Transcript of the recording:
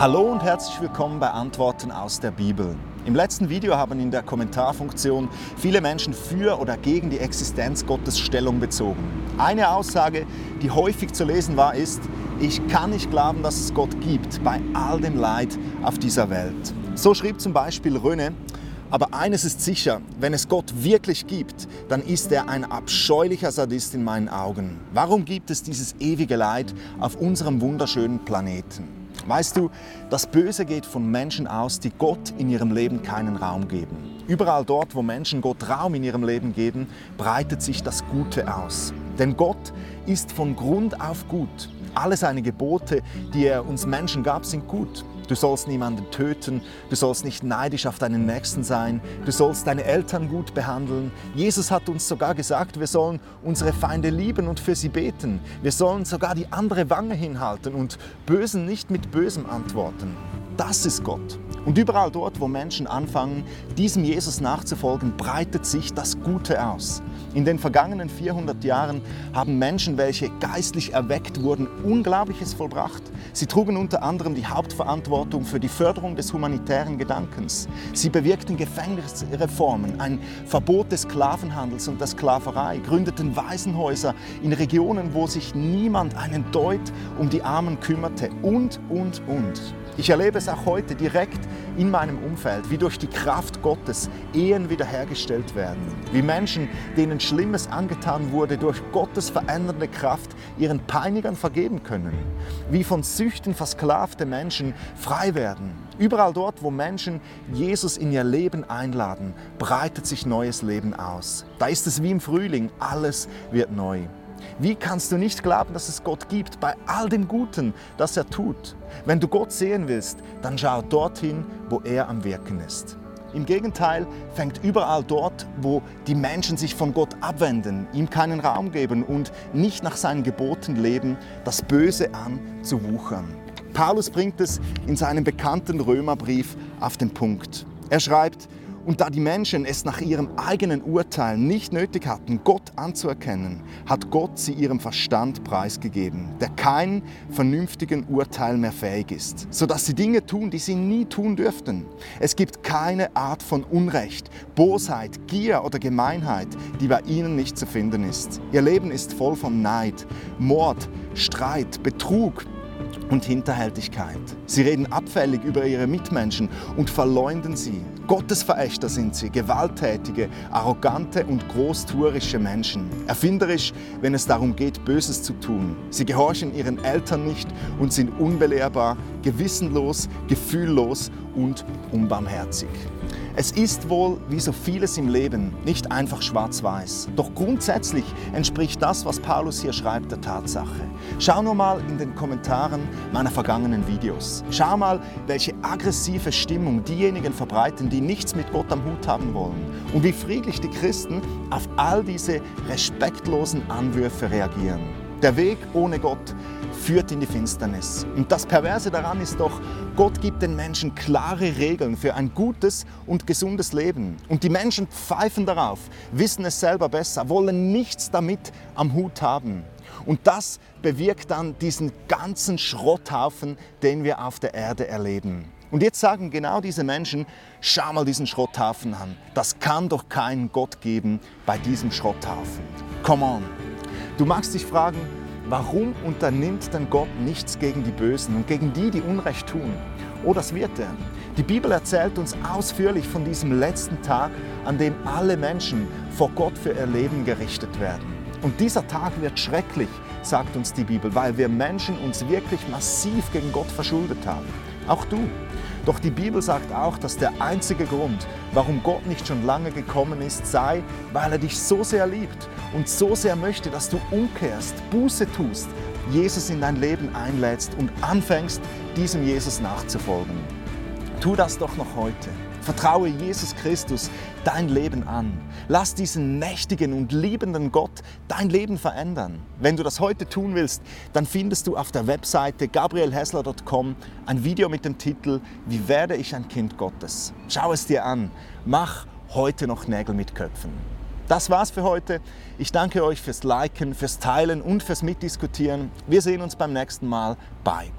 Hallo und herzlich willkommen bei Antworten aus der Bibel. Im letzten Video haben in der Kommentarfunktion viele Menschen für oder gegen die Existenz Gottes Stellung bezogen. Eine Aussage, die häufig zu lesen war, ist, ich kann nicht glauben, dass es Gott gibt bei all dem Leid auf dieser Welt. So schrieb zum Beispiel Röne, aber eines ist sicher, wenn es Gott wirklich gibt, dann ist er ein abscheulicher Sadist in meinen Augen. Warum gibt es dieses ewige Leid auf unserem wunderschönen Planeten? Weißt du, das Böse geht von Menschen aus, die Gott in ihrem Leben keinen Raum geben. Überall dort, wo Menschen Gott Raum in ihrem Leben geben, breitet sich das Gute aus. Denn Gott ist von Grund auf gut. Alle seine Gebote, die er uns Menschen gab, sind gut. Du sollst niemanden töten, du sollst nicht neidisch auf deinen Nächsten sein, du sollst deine Eltern gut behandeln. Jesus hat uns sogar gesagt, wir sollen unsere Feinde lieben und für sie beten. Wir sollen sogar die andere Wange hinhalten und Bösen nicht mit Bösem antworten. Das ist Gott. Und überall dort, wo Menschen anfangen, diesem Jesus nachzufolgen, breitet sich das Gute aus. In den vergangenen 400 Jahren haben Menschen, welche geistlich erweckt wurden, Unglaubliches vollbracht. Sie trugen unter anderem die Hauptverantwortung für die Förderung des humanitären Gedankens. Sie bewirkten Gefängnisreformen, ein Verbot des Sklavenhandels und der Sklaverei, gründeten Waisenhäuser in Regionen, wo sich niemand einen Deut um die Armen kümmerte und, und, und. Ich erlebe es auch heute direkt in meinem Umfeld, wie durch die Kraft Gottes Ehen wiederhergestellt werden, wie Menschen, denen Schlimmes angetan wurde, durch Gottes verändernde Kraft ihren Peinigern vergeben können, wie von Süchten versklavte Menschen frei werden. Überall dort, wo Menschen Jesus in ihr Leben einladen, breitet sich neues Leben aus. Da ist es wie im Frühling, alles wird neu. Wie kannst du nicht glauben, dass es Gott gibt bei all dem Guten, das er tut? Wenn du Gott sehen willst, dann schau dorthin, wo er am Wirken ist. Im Gegenteil fängt überall dort, wo die Menschen sich von Gott abwenden, ihm keinen Raum geben und nicht nach seinen Geboten leben, das Böse an zu wuchern. Paulus bringt es in seinem bekannten Römerbrief auf den Punkt. Er schreibt, und da die Menschen es nach ihrem eigenen Urteil nicht nötig hatten, Gott anzuerkennen, hat Gott sie ihrem Verstand preisgegeben, der kein vernünftigen Urteil mehr fähig ist, sodass sie Dinge tun, die sie nie tun dürften. Es gibt keine Art von Unrecht, Bosheit, Gier oder Gemeinheit, die bei ihnen nicht zu finden ist. Ihr Leben ist voll von Neid, Mord, Streit, Betrug, und Hinterhältigkeit. Sie reden abfällig über ihre Mitmenschen und verleumden sie. Gottesverächter sind sie, gewalttätige, arrogante und großtuerische Menschen. Erfinderisch, wenn es darum geht, Böses zu tun. Sie gehorchen ihren Eltern nicht und sind unbelehrbar, gewissenlos, gefühllos und unbarmherzig. Es ist wohl, wie so vieles im Leben, nicht einfach schwarz-weiß. Doch grundsätzlich entspricht das, was Paulus hier schreibt, der Tatsache. Schau nur mal in den Kommentaren meiner vergangenen Videos. Schau mal, welche aggressive Stimmung diejenigen verbreiten, die nichts mit Gott am Hut haben wollen. Und wie friedlich die Christen auf all diese respektlosen Anwürfe reagieren. Der Weg ohne Gott führt in die Finsternis. Und das Perverse daran ist doch, Gott gibt den Menschen klare Regeln für ein gutes und gesundes Leben. Und die Menschen pfeifen darauf, wissen es selber besser, wollen nichts damit am Hut haben. Und das bewirkt dann diesen ganzen Schrotthaufen, den wir auf der Erde erleben. Und jetzt sagen genau diese Menschen, schau mal diesen Schrotthaufen an. Das kann doch keinen Gott geben bei diesem Schrotthaufen. Come on. Du magst dich fragen, Warum unternimmt denn Gott nichts gegen die Bösen und gegen die, die Unrecht tun? Oh, das wird er. Die Bibel erzählt uns ausführlich von diesem letzten Tag, an dem alle Menschen vor Gott für ihr Leben gerichtet werden. Und dieser Tag wird schrecklich, sagt uns die Bibel, weil wir Menschen uns wirklich massiv gegen Gott verschuldet haben. Auch du. Doch die Bibel sagt auch, dass der einzige Grund, warum Gott nicht schon lange gekommen ist, sei, weil er dich so sehr liebt und so sehr möchte, dass du umkehrst, Buße tust, Jesus in dein Leben einlädst und anfängst, diesem Jesus nachzufolgen. Tu das doch noch heute. Vertraue Jesus Christus dein Leben an. Lass diesen mächtigen und liebenden Gott dein Leben verändern. Wenn du das heute tun willst, dann findest du auf der Webseite gabrielhessler.com ein Video mit dem Titel Wie werde ich ein Kind Gottes? Schau es dir an. Mach heute noch Nägel mit Köpfen. Das war's für heute. Ich danke euch fürs Liken, fürs Teilen und fürs Mitdiskutieren. Wir sehen uns beim nächsten Mal. Bye.